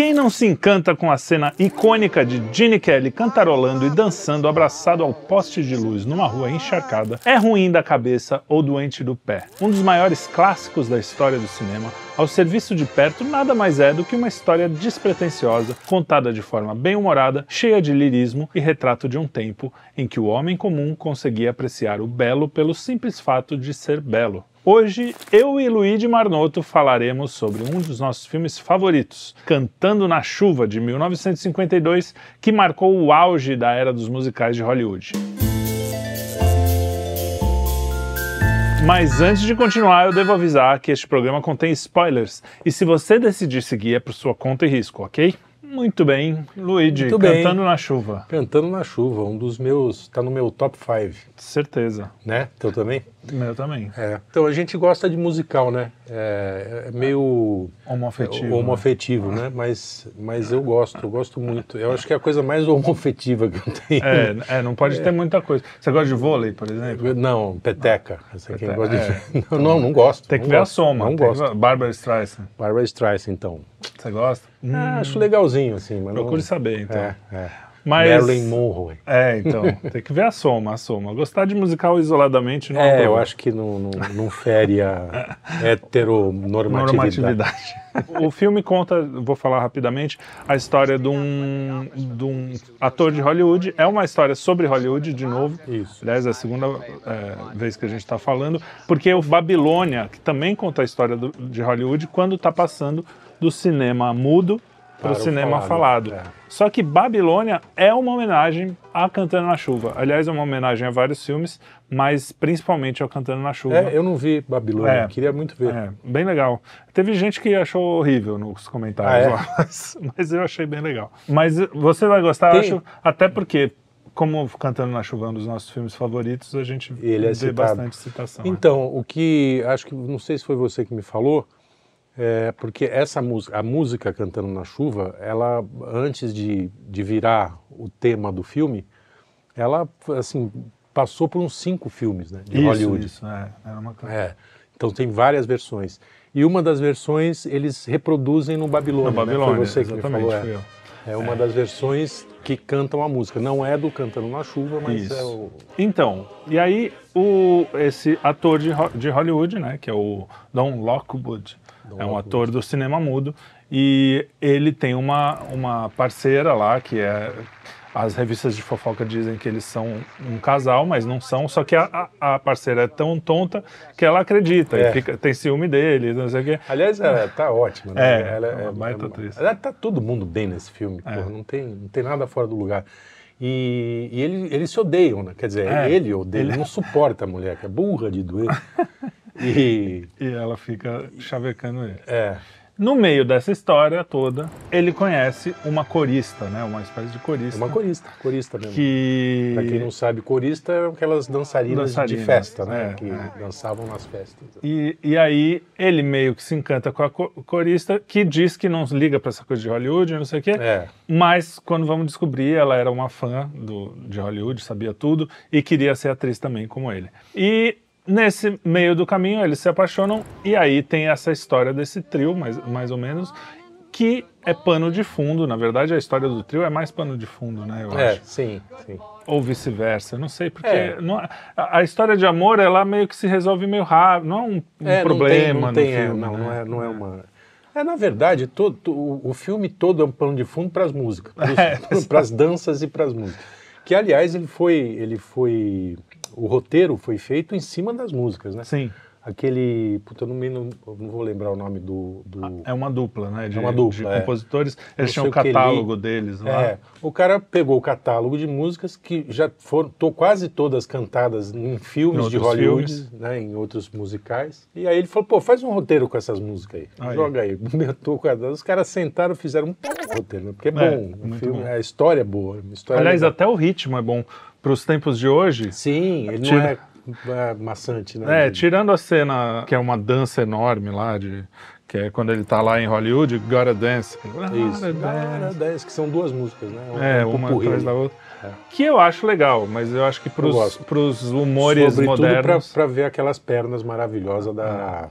Quem não se encanta com a cena icônica de Gene Kelly cantarolando e dançando abraçado ao poste de luz numa rua encharcada é ruim da cabeça ou doente do pé. Um dos maiores clássicos da história do cinema, ao serviço de perto nada mais é do que uma história despretensiosa, contada de forma bem-humorada, cheia de lirismo e retrato de um tempo em que o homem comum conseguia apreciar o belo pelo simples fato de ser belo. Hoje, eu e Luigi Marnoto falaremos sobre um dos nossos filmes favoritos, Cantando na Chuva, de 1952, que marcou o auge da era dos musicais de Hollywood. Mas antes de continuar, eu devo avisar que este programa contém spoilers, e se você decidir seguir é por sua conta e risco, ok? Muito bem, Luigi, Muito bem. Cantando na Chuva. Cantando na chuva, um dos meus. tá no meu top 5, Certeza. né? Teu também? Meu também. É. Então a gente gosta de musical, né? É, é meio Homoafetivo. homoafetivo, né? Mas, mas eu gosto, eu gosto muito. Eu acho que é a coisa mais homoafetiva que eu tenho. É, é, não pode ter muita coisa. Você gosta de vôlei, por exemplo? Não, peteca. Peteca, gosta de... é. não, não, não gosto. Tem que não ver a gosto, soma. Não que gosto. ver- Barbara Streisand. Barbara Streisand, então. Você gosta? Hum, Ah, acho legalzinho, assim. Mas procure não... saber, então. É, é. Mas... Marilyn Monroe. É, então. tem que ver a soma, a soma. Gostar de musical isoladamente não É, eu problema. acho que não, não, não fere a heteronormatividade. normatividade. o filme conta, vou falar rapidamente, a história de um, de um ator de Hollywood. É uma história sobre Hollywood, de novo. Isso. Aliás, é a segunda é, vez que a gente está falando, porque o Babilônia, que também conta a história do- de Hollywood, quando está passando do cinema mudo para o cinema falado, falado. é. Só que Babilônia é uma homenagem a Cantando na Chuva. Aliás, é uma homenagem a vários filmes, mas principalmente ao Cantando na Chuva. É, eu não vi Babilônia, É. queria muito ver. É, bem legal. Teve gente que achou horrível nos comentários Ah, é? lá, mas, mas eu achei bem legal. Mas você vai gostar, Tem- acho, até porque, como Cantando na Chuva é um dos nossos filmes favoritos, a gente Ele é vê citado. bastante citação. né? Então, o que acho que não sei se foi você que me falou, é porque essa música, a música cantando na chuva, ela antes de, de virar o tema do filme, ela assim passou por uns cinco filmes, né, de isso, Hollywood. Isso, é, era uma. É. Então tem várias versões. E uma das versões eles reproduzem no Babilônia. No né? Babilônia, Foi você que me falou. É. é uma das versões que cantam a música. Não é do Cantando na Chuva, mas Isso. é o. Então, e aí o, esse ator de, de Hollywood, né, que é o Don Lockwood, é um ator do cinema mudo, e ele tem uma, uma parceira lá, que é... As revistas de fofoca dizem que eles são um casal, mas não são, só que a, a- parceira é tão tonta que ela acredita É. e fica, tem ciúme dele, não sei o quê. Aliás, ela tá ótima. Né? É, ela é uma baita atriz. Ela tá todo mundo bem nesse filme. É. porra, não, tem, não tem nada fora do lugar. E, e ele- eles se odeiam, né? Quer dizer, É. ele odeia, ele não suporta a mulher, que é burra de doer. E. E ela fica chavecando ele. É. No meio dessa história toda, ele conhece uma corista, né, uma espécie de corista. uma corista, corista mesmo. que Pra quem não sabe, corista é aquelas dançarinas, Dançarinas, de festa, né? é, que é. dançavam nas festas. E, e aí ele meio que se encanta com a co- corista, que diz que não liga pra essa coisa de Hollywood, não sei o quê. É. Mas quando vamos descobrir, ela era uma fã do, de Hollywood, sabia tudo e queria ser atriz também como ele. E nesse meio do caminho eles se apaixonam e aí tem essa história desse trio, mais, mais ou menos, que é pano de fundo. Na verdade, a história do trio é mais pano de fundo, né? Eu É, acho. sim, sim. Ou vice-versa, não sei, porque É. não- a, a história de amor, ela meio que se resolve meio rápido, não é um, um É, problema não tem, no não, tem, é, filme, não, né? não, é, não é uma. É, na verdade, todo, to- o, o filme todo é um pano de fundo para as músicas, É, para as danças e para as músicas. Que, aliás, ele foi, ele foi. O roteiro foi feito em cima das músicas, né? Sim, Aquele. Puta, eu não, me, não, não vou lembrar o nome do. do- é uma dupla, né? De, É uma dupla, de é. compositores. Eles tinham o catálogo deles lá. É, o cara pegou o catálogo de músicas que já foram tô quase todas cantadas em filmes Em de Hollywood, filmes. né, em outros musicais. E aí ele falou, pô, faz um roteiro com essas músicas aí. Aí. Joga aí. A- Os caras sentaram e fizeram um roteiro, né? Porque é É, bom. Filme, bom. A história é boa. História Aliás, é legal. até o ritmo é bom. Para os tempos de hoje, Sim, ele Tira- não é, é maçante, né? é, tirando a cena que é uma dança enorme lá, de, que é quando ele tá lá em Hollywood, Gotta Dance. Gotta Isso. Dance. Ah, dez, que são duas músicas, né? Um- É, um uma atrás da outra. É. Que eu acho legal, mas eu acho que Eu gosto. para os humores Sobretudo modernos... para ver aquelas pernas maravilhosas da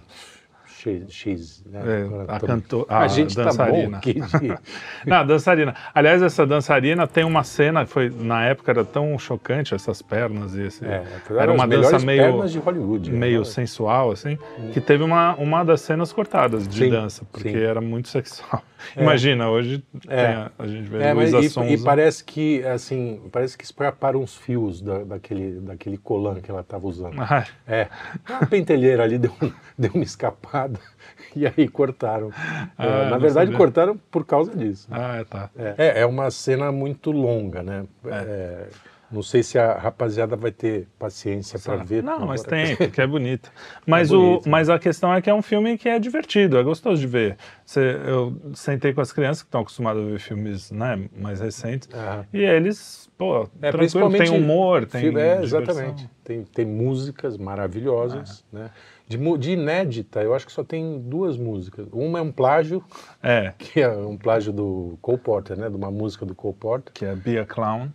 X, X né? É, a, tô- canto, a, a gente dançarina. tá bom Não, dançarina. Aliás, essa dançarina tem uma cena que foi na época era tão chocante essas pernas e esse É, era uma dança meio de Hollywood. meio né? sensual assim, que teve uma, uma das cenas cortadas de Sim, dança, porque sim. era muito sexual. É. Imagina, hoje É. a, a gente vê É, mas e, e parece que assim, parece que escaparam uns fios da- daquele, daquele colã que ela estava usando. Ah, É, a pentelheira ali deu, deu uma escapada e aí cortaram. É, Ah, na não verdade, sabia. cortaram por causa disso. ah, tá. É, é uma cena muito longa, né? É, não sei se a rapaziada vai ter paciência para ver. Não, mas agora. tem, porque é bonito. Mas, bonito, o, mas a questão é que é um filme que é divertido, é gostoso de ver. Você- eu sentei com as crianças que estão acostumadas a ver filmes né, mais recentes, Aham. e eles, pô, É, principalmente tem humor, tem filme- É, exatamente. Tem, tem músicas maravilhosas, É. né? De, de inédita, eu acho que só tem duas músicas. Uma é um plágio, É, que é um plágio do Cole Porter, né? De uma música do Cole Porter. que é Be a Clown,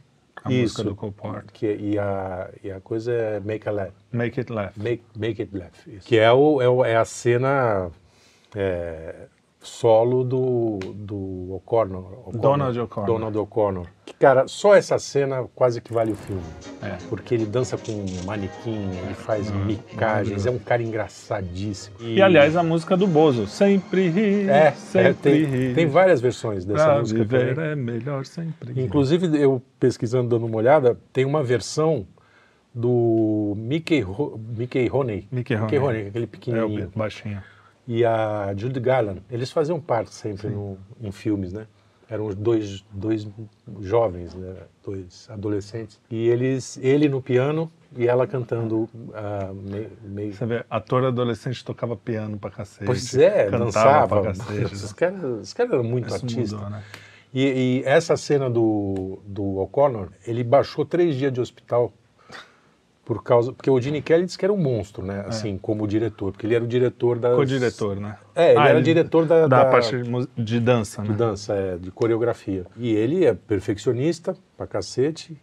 a Isso. música do Cole Porter. Que, e, a, e a coisa é Make a Laugh. Make It Laugh. Make, make It Laugh. isso. Que é, o, é, o- é a cena é, solo do, do O'Connor. Donald O'Connor. Donald O'Connor. Que, cara, só essa cena quase que vale o filme. É. Porque ele dança com um manequim, ele faz micagens, é um cara engraçadíssimo. E, aliás, a música do Bozo, sempre rir, é, é, sempre tem, rir. tem várias versões dessa Pra música viver também. é melhor sempre. Inclusive, eu pesquisando, dando uma olhada, tem uma versão do Mickey, Mickey Rooney. Mickey Rooney. aquele É, pequenininho. o baixinho. E a Judy Garland. Eles faziam parte sempre no, em filmes, né? Eram dois, dois jovens, né? dois adolescentes. E eles, ele no piano e ela cantando ah, meio, meio... Você vê, ator adolescente tocava piano pra cacete. Pois é, dançava. pra cacete. Os caras os caras eram muito Isso artistas. mudou, né? E, e essa cena do, do O'Connor, ele baixou três dias de hospital por causa. Porque o Gene Kelly disse que era um monstro, né? Assim, como diretor, porque ele era o diretor das. Co-diretor, né? É, ele Ah, era diretor da, da, da- parte de, de dança, de né? dança, é, de coreografia. E ele é perfeccionista pra cacete,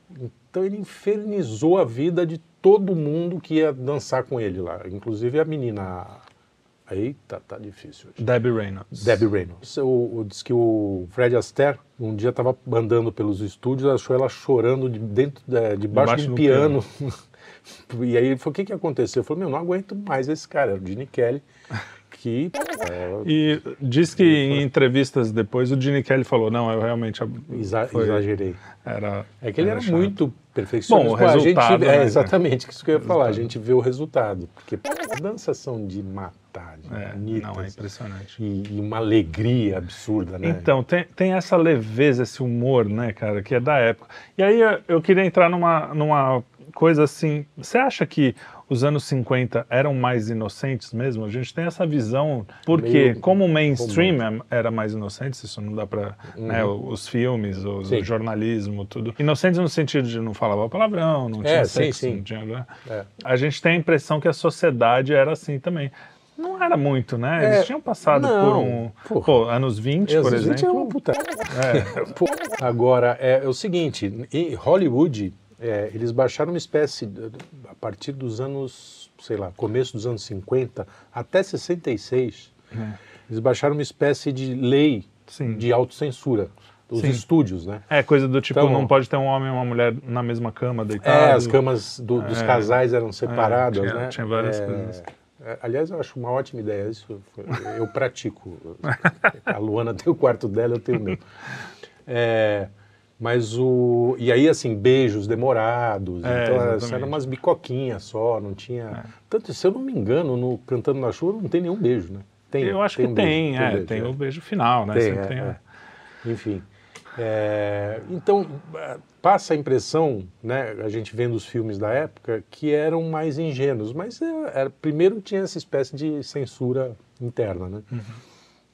então ele infernizou a vida de todo mundo que ia dançar com ele lá, inclusive a menina. Aí tá, difícil hoje. Debbie Reynolds. Debbie Reynolds. O, diz que o Fred Astaire um dia estava andando pelos estúdios, achou ela chorando de dentro, de, debaixo Debaixo de um do piano. e aí ele falou: o que, que aconteceu? Eu falei: meu, não aguento mais esse cara, era o Gene Kelly, que. é, E diz que em entrevistas depois o Gene Kelly falou, não, eu realmente exa- foi- exagerei. era É que ele era chato. muito perfeccionista. Bom, o a gente- resultado, é né, exatamente isso que eu ia falar. A resultado. gente vê o resultado. Porque as danças são de matar, de É, bonitas. não, é impressionante. e, e uma alegria absurda, né? Então, tem, tem essa leveza, esse humor, né, cara, que é da época. E aí eu- eu queria entrar numa, numa coisa assim. Você acha que os anos 50 eram mais inocentes mesmo? A gente tem essa visão, porque Meio como o mainstream é- era mais inocente, isso não dá pra. né, os filmes, os- Uhum. Sim. o jornalismo, tudo. Inocentes no sentido de não falava palavrão, não É, tinha sim, sexo, sim. não tinha. É. A gente tem a impressão que a sociedade era assim também. Não era muito, né? Eles É, tinham passado por não, um. porra. Pô, anos 20, por exemplo. é uma puta. Pô, Agora, é, é o seguinte, Hollywood, é, eles baixaram uma espécie, a partir dos anos, sei lá, começo dos anos 50 até 66, eles baixaram uma espécie de lei Sim. de autocensura, os Sim. estúdios, né? É, coisa do tipo, Então- não pode ter um homem e uma mulher na mesma cama, deitado. É, as camas do- dos É. casais eram separadas, tinha- né? tinha várias É, coisas. é, aliás, eu acho uma ótima ideia isso. foi- Eu pratico. A Luana tem o quarto dela, eu tenho o meu. É, mas o. E aí, assim, beijos demorados. É, então, exatamente. assim, eram umas bicoquinhas só, não tinha. Tanto, se eu não me engano, no Cantando na Chuva não tem nenhum beijo, né? Tem, Eu acho tem que um tem, beijo, é, beijo, tem é. o beijo final, né? Tem, é, tem, é. Enfim. é, então, passa a impressão, né, a gente vendo os filmes da época, que eram mais ingênuos, mas era- primeiro tinha essa espécie de censura interna, né? Uhum.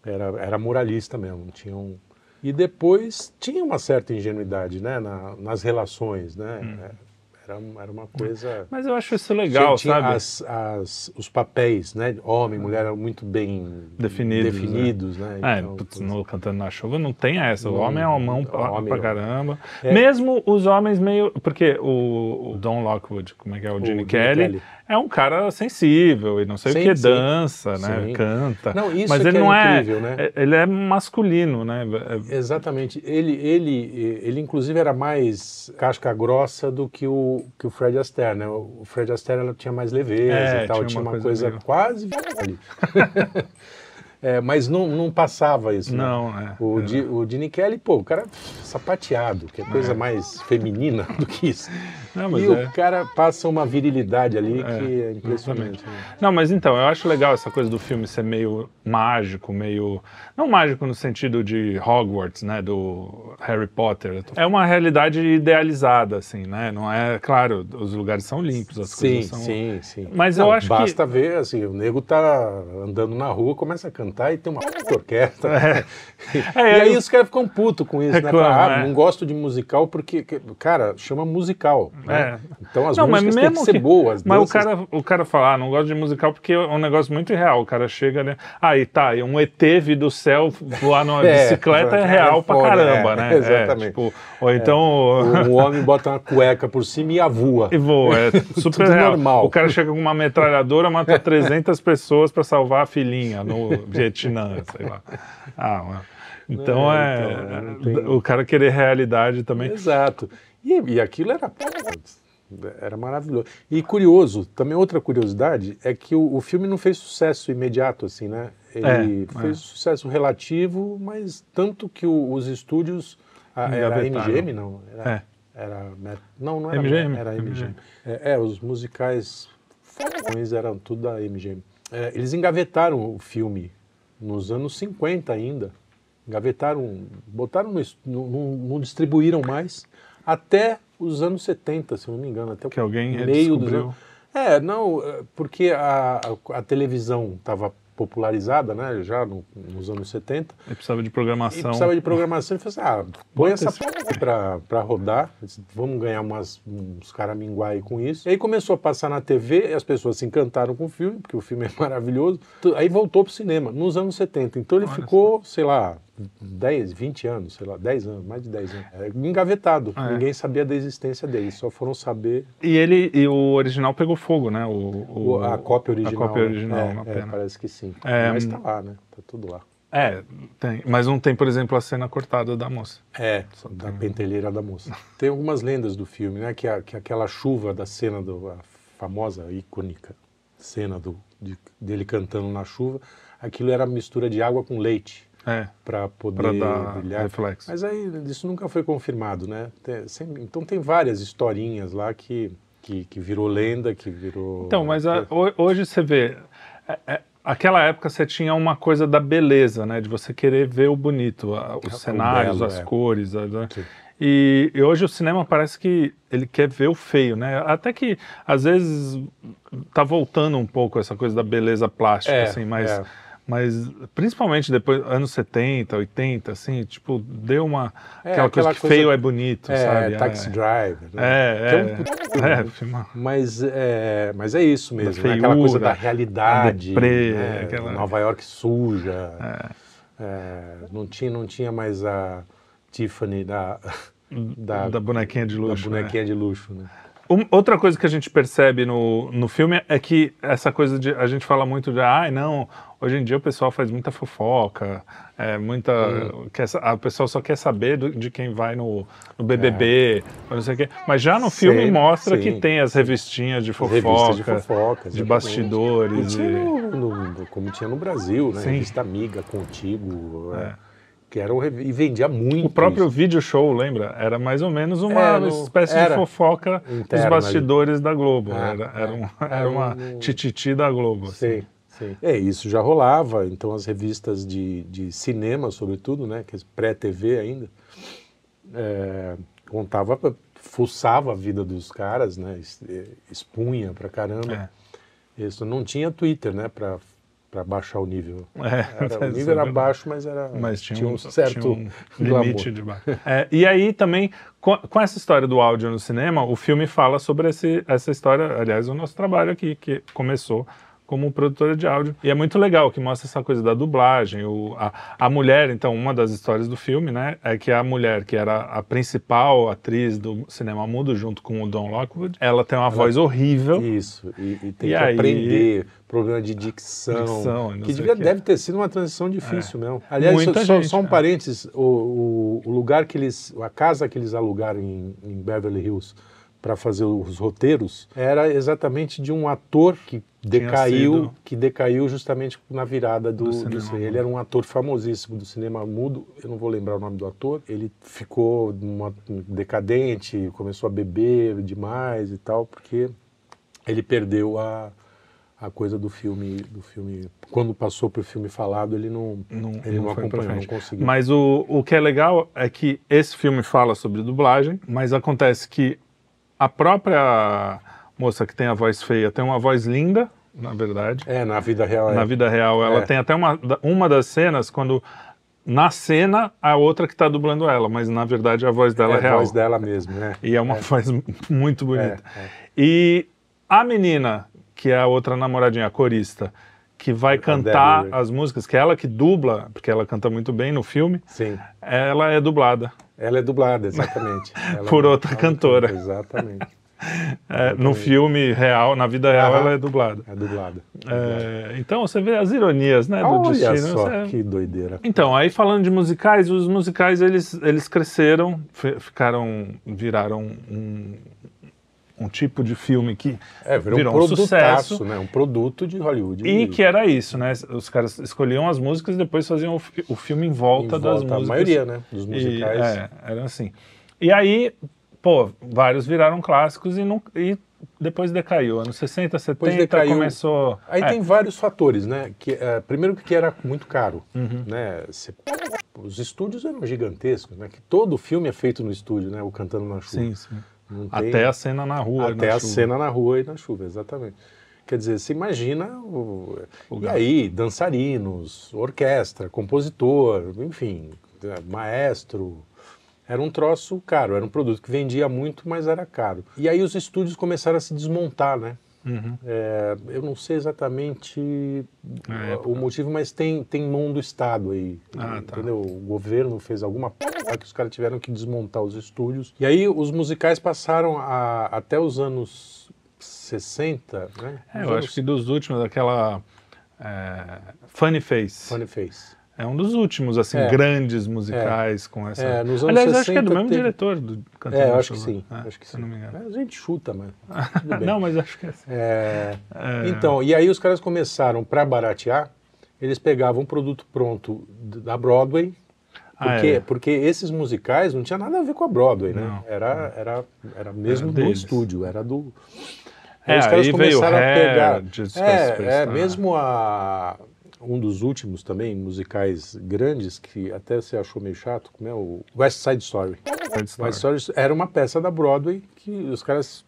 Era, era moralista mesmo, tinha um... E depois tinha uma certa ingenuidade, né, na- nas relações, né? Uhum. É, Era, era uma coisa. Mas eu acho isso legal, tinha sabe? As, as, os papéis, né? Homem, mulher eram muito bem Definidos, definidos né? É, Então, putz, no Cantando na Chuva não tem essa. O Não, homem é uma mão pra, homem- pra caramba. É. Mesmo os homens meio. Porque o, o Don Lockwood, como é que é? O, Gene Gene Kelly, Kelly. é um cara sensível e não sei Sim, o que, sim. dança, né? Sim. Canta. Não, isso Mas é ele é não é, incrível, né? é- Ele é masculino, né? É- Exatamente. Ele, ele, ele, inclusive, era mais casca grossa do que o, que o Fred Astaire, né? O Fred Astaire ela tinha mais leveza É, e tal, tinha tinha, uma coisa coisa, quase. É, mas não, não passava isso, né? Não, é. O, é. Di, o Gene Kelly, pô, o cara sapateado, que é coisa mais feminina do que isso. Não, e é. o cara passa uma virilidade ali É, que é impressionante. né? Não, mas então, eu acho legal essa coisa do filme ser meio mágico, meio. Não mágico no sentido de Hogwarts, né? Do Harry Potter. É uma realidade idealizada, assim, né? Não é. Claro, os lugares são limpos, as Sim, coisas são. sim, sim. Mas Não, eu acho que- basta ver, assim, o nego tá andando na rua, começa a cantar e tem uma orquestra. e É, aí eu- os caras ficam putos com isso, né? Reclamam, Fala, ah, é. não gosto de musical porque, que- cara, chama musical. Né? É. Então as Não, músicas têm que ser que- boas. Mas o danças- cara, o cara fala, ah, não gosto de musical porque é um negócio muito irreal. O cara chega, né? Aí tá, e um ET vir do céu voar numa É, bicicleta é é real pra foda, caramba, é, né? exatamente. tipo, ou então. O, o homem bota uma cueca por cima e avua. E voa, é super Tudo real. normal. O cara chega com uma metralhadora, mata 300 pessoas pra salvar a filhinha no Vietnã, sei lá. Ah, mano. Então É, é. então, tem- O cara querer realidade também. Exato. E, e aquilo era era maravilhoso. E curioso, também outra curiosidade é que o, o filme não fez sucesso imediato assim, né? Ele É, fez é. sucesso relativo, mas tanto que o- os estúdios a, era Engavetaram. MGM não, era, É. era não, não era MGM, era MGM. MGM. É, é, os musicais eram tudo da MGM. É, eles engavetaram o filme nos anos 50 ainda. Engavetaram, botaram no, não, não distribuíram mais até os anos 70, se não me engano, até o Que alguém meio dos anos. É, não, é, porque a, a, a televisão estava popularizada, né, já no- nos anos 70, Ele precisava de e programação. precisava de programação e falou assim, ah, põe essa esse- p pra, pra rodar, vamos ganhar umas, uns caraminguá aí com isso. E aí começou a passar na TV, e as pessoas se encantaram com o filme, porque o filme é maravilhoso. Aí voltou pro cinema, nos anos 70. Então ele Olha ficou, sei lá, 10, 20 anos, sei lá, 10 anos, mais de 10 anos. É, engavetado. É. Ninguém sabia da existência dele, só foram saber E ele e o original pegou fogo, né? O, o- a cópia original. A cópia né? original, É, uma é, pena. parece que sim. É, Mas tá lá, né? Tá tudo lá. É, tem. Mas não tem, por exemplo, a cena cortada da moça. É, da pentelheira da moça. Tem algumas lendas do filme, né? Que, a- que aquela chuva da cena, do, a famosa, icônica cena do, de- dele cantando na chuva, aquilo era mistura de água com leite É, para poder brilhar. reflexo. Mas aí isso nunca foi confirmado, né? Tem- sempre- então tem várias historinhas lá que, que, que virou lenda, que virou... Então, mas a- ho- hoje você vê. é- é- aquela época você tinha uma coisa da beleza, né? De você querer ver o bonito, a- os cenários, belo, as é. cores. a- né? E, e hoje o cinema parece que ele quer ver o feio, né? Até que às vezes tá voltando um pouco essa coisa da beleza plástica, É, assim, mas. É. Mas principalmente depois, anos 70, 80, assim, tipo, deu uma. É, aquela, coisa aquela que coisa- feio é bonito, É, É, sabe? Taxi Driver. né? É, Que é. é, né? filma- Mas é, mas é isso mesmo, né? feiura, aquela coisa da realidade, deprê, né? aquela- Nova York suja. É, não, tinha, não tinha mais a Tiffany da, da, da bonequinha de da luxo. né? bonequinha de luxo. Né? Um- outra coisa que a gente percebe no, no filme é que essa coisa de. A gente fala muito de. Ai, não, hoje em dia o pessoal faz muita fofoca, é, muita. Hum. Quer, a pessoa só quer saber do- de quem vai no, no BBB, ou não sei o quê. Mas já no filme mostra sim. que tem as revistinhas de fofoca, de fofoca. de bastidores. E tinha no- no- como tinha no Brasil, né? Sim. Revista Amiga, Contigo. É. é, Que rev- e vendia muito. O próprio isso. vídeo show, lembra? Era mais ou menos uma É, espécie de era. fofoca dos Interna ali. bastidores da Globo. Ah, era, era, é. um- Era era uma um- tititi da Globo. assim. Sim, sim. É, isso já rolava, então as revistas de, de cinema, sobretudo, né, que é pré-TV ainda, é, contava, fuçava a vida dos caras, né, eh, expunha pra caramba. É. Isso não tinha Twitter, né, para para baixar o nível. É, Era- o nível é era verdade. baixo, mas era Mas tinha, um certo tinha um limite de baixo. É, e aí também, com, com essa história do áudio no cinema, o filme fala sobre esse, essa história, aliás, o nosso trabalho aqui, que começou como produtora de áudio. E é muito legal, que mostra essa coisa da dublagem. O, a, a mulher, então, uma das histórias do filme, né, é que a mulher, que era a principal atriz do cinema mudo, junto com o Don Lockwood, ela tem uma voz horrível. Isso, e, e tem E que aí- aprender, problema de dicção, Dicção, que devia, o quê. deve ter sido uma transição difícil mesmo. Aliás, Muita só, gente, só um é. parênteses, o, o, o lugar que eles, a casa que eles alugaram em, em Beverly Hills para fazer os roteiros era exatamente de um ator que decaiu, que decaiu justamente na virada do, Do do cinema. Ele era um ator famosíssimo do cinema mudo, eu não vou lembrar o nome do ator. Ele ficou numa- decadente, começou a beber demais e tal, porque ele perdeu a, a coisa do filme, do filme. Quando passou para o filme falado, ele não, Não- ele não não, acompanhou, não conseguiu. Mas o, o que é legal é que esse filme fala sobre dublagem, mas acontece que a própria moça que tem a voz feia tem uma voz linda, na verdade. É, na vida real. Na é. vida real, ela É. tem até uma, uma das cenas quando na cena a outra que está dublando ela, mas na verdade a voz dela é, é a real. voz dela mesmo, né? E é uma voz muito bonita. É, é. E a menina, que é a outra namoradinha, a corista, que vai cantar as músicas, que é ela que dubla, porque ela canta muito bem no filme, Sim. ela é dublada. Ela é dublada, exatamente. Por outra ela cantora. canta, Exatamente. É, no filme real, na vida real, Aham. ela é dublada. É dublada. É, então você vê as ironias né, do Olha destino. só, você- que doideira. Então, aí falando de musicais, os musicais eles, eles cresceram, fi- ficaram, viraram um, um tipo de filme que É, virou, virou um um sucesso. né? Um produto de Hollywood. E que era isso, né? Os caras escolhiam as músicas e depois faziam o, o filme em volta, em das volta, músicas. A maioria, né? Dos E, musicais. é, era assim. E aí, pô, vários viraram clássicos e, não, e depois decaiu. Anos 60, 70 decaiu. começou. Aí é, tem vários fatores, né? Que, é, primeiro que era muito caro, Uhum. né? Cê- os estúdios eram gigantescos, né? Que todo filme é feito no estúdio, né? O Cantando na Chuva. Sim, sim. Tem- Até a cena na rua. até na a chuva. cena na rua e na chuva, exatamente. Quer dizer, você imagina o, O e aí dançarinos, orquestra, compositor, enfim, é, maestro. Era um troço caro, era um produto que vendia muito, mas era caro. E aí os estúdios começaram a se desmontar, né? Uhum. É, eu não sei exatamente o motivo, mas tem, tem mão do Estado aí. Ah, tá. Entendeu? O governo fez alguma p que os caras tiveram que desmontar os estúdios. E aí os musicais passaram a, até os anos 60, né? É, eu anos- acho que dos últimos, aquela. é, Funny Face. Funny Face. É um dos últimos, assim, É. grandes musicais com essa. É, nos anos Aliás, acho que é do 60 mesmo teve- diretor do Cantando É, acho que sim. É, acho que se sim. não me engano. É, A gente chuta, mas. Não, mas acho que é assim. É, É. Então, e aí os caras começaram, para baratear, eles pegavam um produto pronto da Broadway, Ah, porque, é. porque esses musicais não tinha nada a ver com a Broadway, né? Não. Era, era, era mesmo Era do deles. estúdio, era do... É, os caras aí veio começaram a pegar... É, é, Superstar. mesmo a... Um dos últimos também, musicais grandes, que até você achou meio chato, como é o West Side Story. West Side Story era uma peça da Broadway que os caras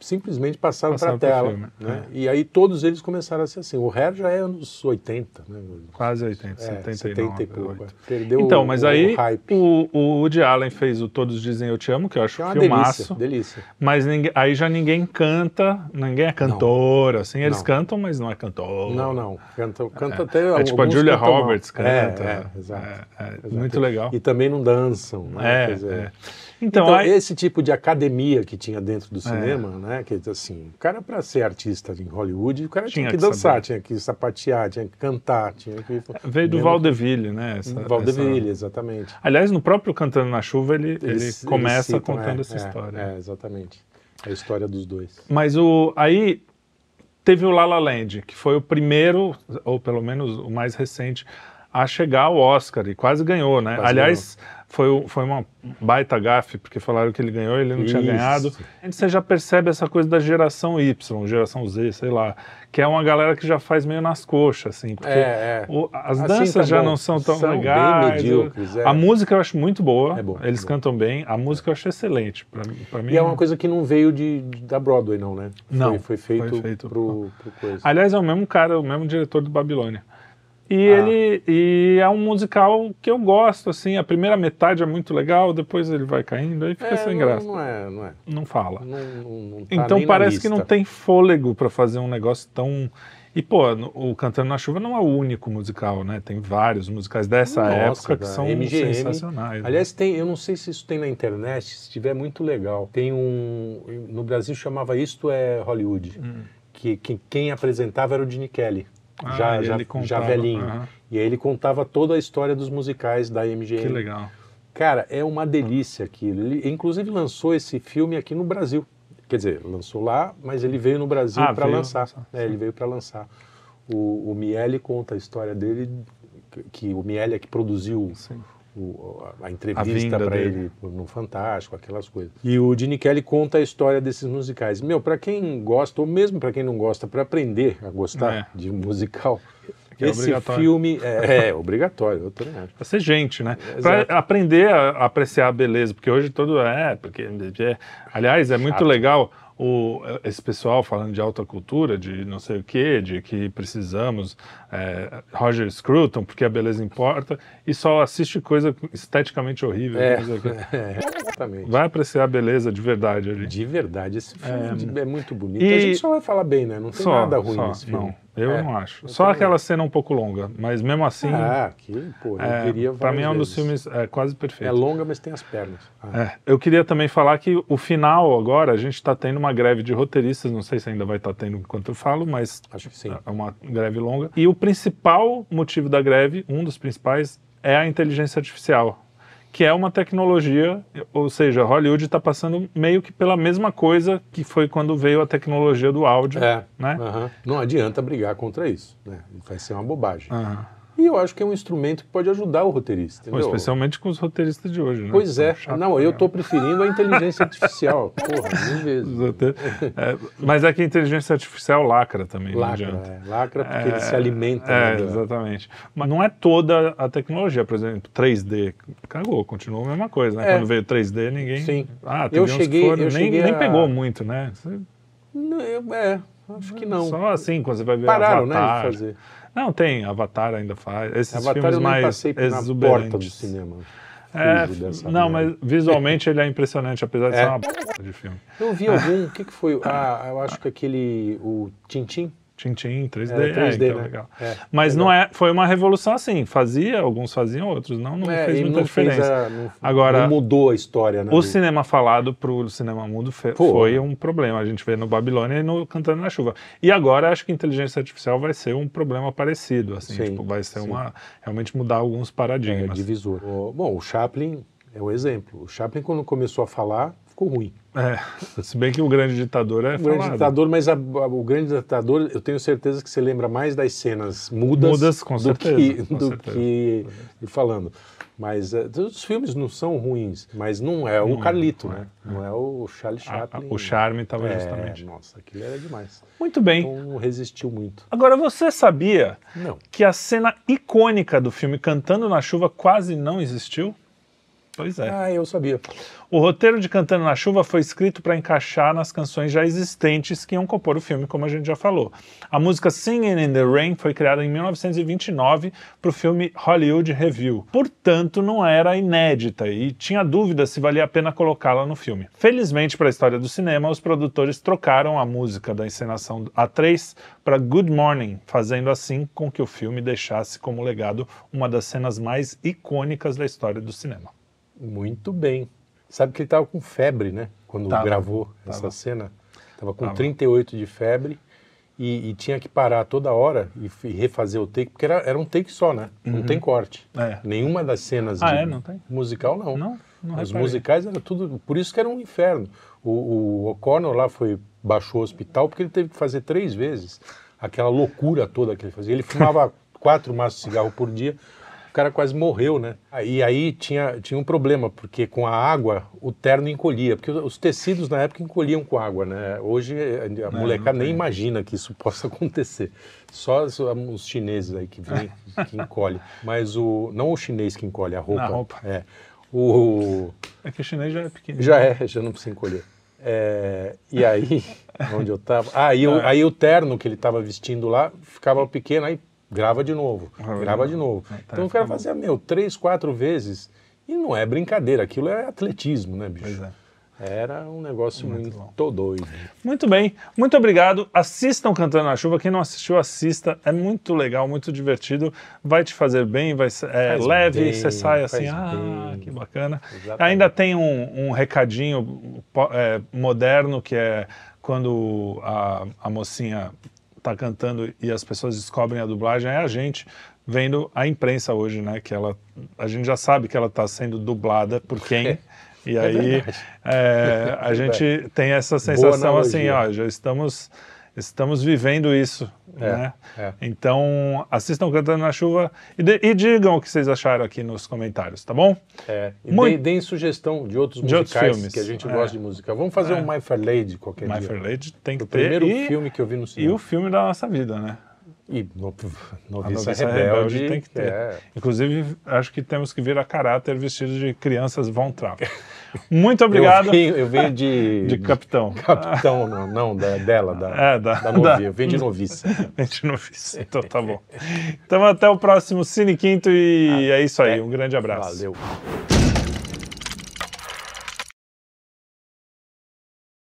simplesmente passaram para a tela. filme, né? é. E aí todos eles começaram a ser assim. O Hair já é anos 80, né? Quase 80, É, 79. 70 e pouco. 8. é. Perdeu Então, o- mas o, aí hype. o, o Woody Allen fez o Todos Dizem Eu Te Amo, que eu acho Que é uma filmaço. delícia, delícia. Mas ninguém- aí já ninguém canta, ninguém é cantor, assim, eles Não. cantam, mas não é cantor. Não, não. Canta, canta até É tipo a Julia cantam mal. Roberts canta. É, é, exato. É, é Exato. muito legal. E também não dançam. Né? É, é. Então, Então, aí, esse tipo de academia que tinha dentro do cinema, né? Que assim, o cara para ser artista em Hollywood, o cara tinha, Tinha que, que dançar, saber. tinha que sapatear, tinha que cantar, tinha que veio do Valdeville, né? essa- Valdeville, essa- exatamente. Aliás, no próprio Cantando na Chuva, ele, ele Eles- começa citam, contando é, essa é, história. É, exatamente. A história dos dois. Mas o aí teve o La La Land, que foi o primeiro, ou pelo menos o mais recente, a chegar ao Oscar e quase ganhou, né? Quase Aliás, foi, foi uma baita gafe, porque falaram que ele ganhou e ele não tinha Isso. ganhado. Você já percebe essa coisa da geração Y, geração Z, sei lá, que é uma galera que já faz meio nas coxas, assim, porque É, é. o- as Assim danças tá já bom. não são tão São bem legais. medíocres, é. A música eu acho muito boa, É bom, eles é cantam bem, a música eu acho excelente. Pra, mim- pra mim, E é uma coisa que não veio de, de- da Broadway, não, né? Não, Foi, foi feito, foi feito pro, pro coisa. Aliás, é o mesmo cara, o mesmo diretor do Babilônia. E Ah. ele e é um musical que eu gosto, assim, a primeira metade é muito legal, depois ele vai caindo, aí fica É, sem não, graça. Não é, não é. Não fala. Não, não, tá então parece que não tem fôlego pra fazer um negócio tão. E, pô, o Cantando na Chuva não é o único musical, né? Tem vários musicais dessa Nossa, época que são MGM. sensacionais. né? Aliás, tem, eu não sei se isso tem na internet, se tiver é muito legal. Tem um. No Brasil chamava Isto é Hollywood. Que, que quem apresentava era o Gene Kelly. Ah, já, e já, contava, velhinho. E aí ele contava toda a história dos musicais da MGM. que legal. Cara, é uma delícia aquilo. Ele, inclusive, lançou esse filme aqui no Brasil. Quer dizer, lançou lá, mas ele veio no Brasil Ah, para lançar, É, ele veio para lançar. O, o Miele conta a história dele, que, que o Miele é que produziu Sim. O- a, entrevista para ele no Fantástico, aquelas coisas. E o Gene Kelly conta a história desses musicais. Meu, para quem gosta, ou mesmo para quem não gosta, para aprender a gostar É. de musical, Que é esse filme é, é obrigatório, eu também acho. Pra ser gente, né? Exato. Pra aprender a a apreciar a beleza, porque hoje todo é, porque é- aliás, é muito legal o, esse pessoal falando de alta cultura, de não sei o quê, de que precisamos é, Roger Scruton, porque a beleza importa, e só assiste coisa esteticamente horrível. É, é, exatamente. Vai apreciar a beleza de verdade ali. De verdade, esse filme é, muito bonito. e- A gente só vai falar bem, né? Não tem Só, nada ruim só, nesse filme. não, eu É, não acho. eu Só também aquela cena um pouco longa, mas mesmo assim, Ah, que, pô, eu é, queria para mim é um dos filmes é, quase vezes. perfeitos. É longa, mas tem as pernas. Ah, É, eu queria também falar que o final agora, a gente está tendo uma greve de roteiristas, não sei se ainda vai estar tendo enquanto eu falo, mas Acho que sim. é uma greve longa. E o principal motivo da greve, um dos principais, é a inteligência artificial, que é uma tecnologia, ou seja, Hollywood está passando meio que pela mesma coisa que foi quando veio a tecnologia do áudio, É, né? aham. Não adianta brigar contra isso, né? Vai ser uma bobagem. Aham. E eu acho que é um instrumento que pode ajudar o roteirista, Pô, especialmente com os roteiristas de hoje, né? Pois é. Não, eu tô preferindo a inteligência artificial. Porra, mil vezes. É, mas é que a inteligência artificial lacra também, não Lacra, adianta. é. Lacra porque ele se alimenta. É, né, exatamente. Mas não é toda a tecnologia, por exemplo, 3D. Cagou, continua a mesma coisa, né? É. Quando veio 3D, ninguém. Sim. Ah, Eu teve uns cheguei- foram, eu nem, cheguei nem a- pegou muito, né? Você- Não, eu- é, acho que não. Só assim, quando você vai ver Pararam, né, de fazer. Não, tem, Avatar ainda faz. Esses Avatar filmes eu mais passei na exuberantes. porta do cinema. É, não, merda. mas visualmente ele é impressionante, apesar de É. ser uma b... de filme. Eu vi algum, o que, que foi? Ah, eu acho que aquele, o Tintim. Tintim, 3D, É, é, 3D, então, né? legal. É, Mas legal. não é, foi uma revolução assim, fazia, alguns faziam, outros não, não É, fez muita não fez diferença. a- não- Agora, não mudou a história, né? O cinema falado pro cinema mudo fe- foi um problema. A gente vê no Babilônia e no Cantando na Chuva. E agora acho que inteligência artificial vai ser um problema parecido, assim, Sim, tipo, vai ser sim. uma realmente mudar alguns é, paradigmas. divisor. O- bom, o Chaplin é um exemplo. O Chaplin, quando começou a falar, ficou ruim. É, se bem que o grande ditador é O grande falado. ditador, mas a- a- o grande ditador, eu tenho certeza que você lembra mais das cenas mudas, Mudas, com do certeza, que, com do certeza. que e falando. Mas eh, os filmes não são ruins, mas não é o Não é, Carlito, não é. né? Não é o Charlie A- a- Chaplin. o charme estava é, justamente. Nossa, aquilo era demais. Muito bem. Então resistiu muito. Agora, você sabia Não. que a cena icônica do filme Cantando na Chuva quase não existiu? Pois é. Ah, eu sabia. O roteiro de Cantando na Chuva foi escrito para encaixar nas canções já existentes que iam compor o filme, como a gente já falou. A música Singing in the Rain foi criada em 1929 para o filme Hollywood Review. Portanto, não era inédita e tinha dúvida se valia a pena colocá-la no filme. Felizmente para a história do cinema, os produtores trocaram a música da encenação A3 para Good Morning, fazendo assim com que o filme deixasse como legado uma das cenas mais icônicas da história do cinema. Muito bem. Sabe que ele estava com febre, né? Quando Tava, gravou essa tava. cena. Estava com Tava. 38 de febre e, e tinha que parar toda hora e, e refazer o take, porque era, era um take só, né? Não tem corte. É. Nenhuma das cenas Ah, de é? Não tem? musical, não. Não, não Os musicais era tudo. Por isso que era um inferno. O, o O'Connor lá foi, baixou o hospital porque ele teve que fazer três vezes aquela loucura toda que ele fazia. Ele fumava quatro maços de cigarro por dia. O cara quase morreu, né? E aí tinha, tinha um problema, porque com a água o terno encolhia, porque os tecidos na época encolhiam com água, né? Hoje a molecada nem imagina que isso possa acontecer. Só os chineses aí que vêm, que encolhem. Mas o. Não o chinês que encolhe, a roupa. A roupa. É. O. É que o chinês já é pequeno. Já é, já não precisa encolher. É, e aí, onde eu tava. Ah, aí, é. aí o terno que ele estava vestindo lá ficava pequeno, aí grava de novo, ah, grava de novo. Ah, tá, então o cara fazia, meu, três, quatro vezes. E não é brincadeira, aquilo é atletismo, né, bicho? Pois é. Era um negócio muito, muito doido. Muito bem, muito obrigado. Assistam Cantando na Chuva. Quem não assistiu, assista. É muito legal, muito divertido. Vai te fazer bem, vai ser é, leve. Bem, você sai assim, ah, bem. que bacana. Exatamente. Ainda tem um, um recadinho é, moderno que é quando a, a mocinha está cantando e as pessoas descobrem a dublagem, é a gente vendo a imprensa hoje, né? Que ela, a gente já sabe que ela está sendo dublada por quem. E é aí é, a gente tem essa sensação assim, ó, já estamos estamos vivendo isso, é, né? É. Então assistam Cantando na Chuva e, de, e, digam o que vocês acharam aqui nos comentários, tá bom? É. E Muito... deem, deem sugestão de outros de musicais outros filmes. que a gente é. gosta de música. Vamos fazer um My Fair Lady qualquer My dia. My Fair Lady tem que o ter. O primeiro e, filme que eu vi no cinema. E o filme da nossa vida, né? E no, Noviça, Rebelde, Rebelde, tem que ter. É. Inclusive, acho que temos que vir a caráter vestidos de crianças Von Trapp. Muito obrigado. Eu venho, eu de... De capitão. Capitão, não, não da, dela, da, é, da, da noviça. Eu venho de noviça. Vem de noviça, então tá bom. Então até o próximo Cine Quinto e ah, é isso aí. Um grande abraço. Valeu.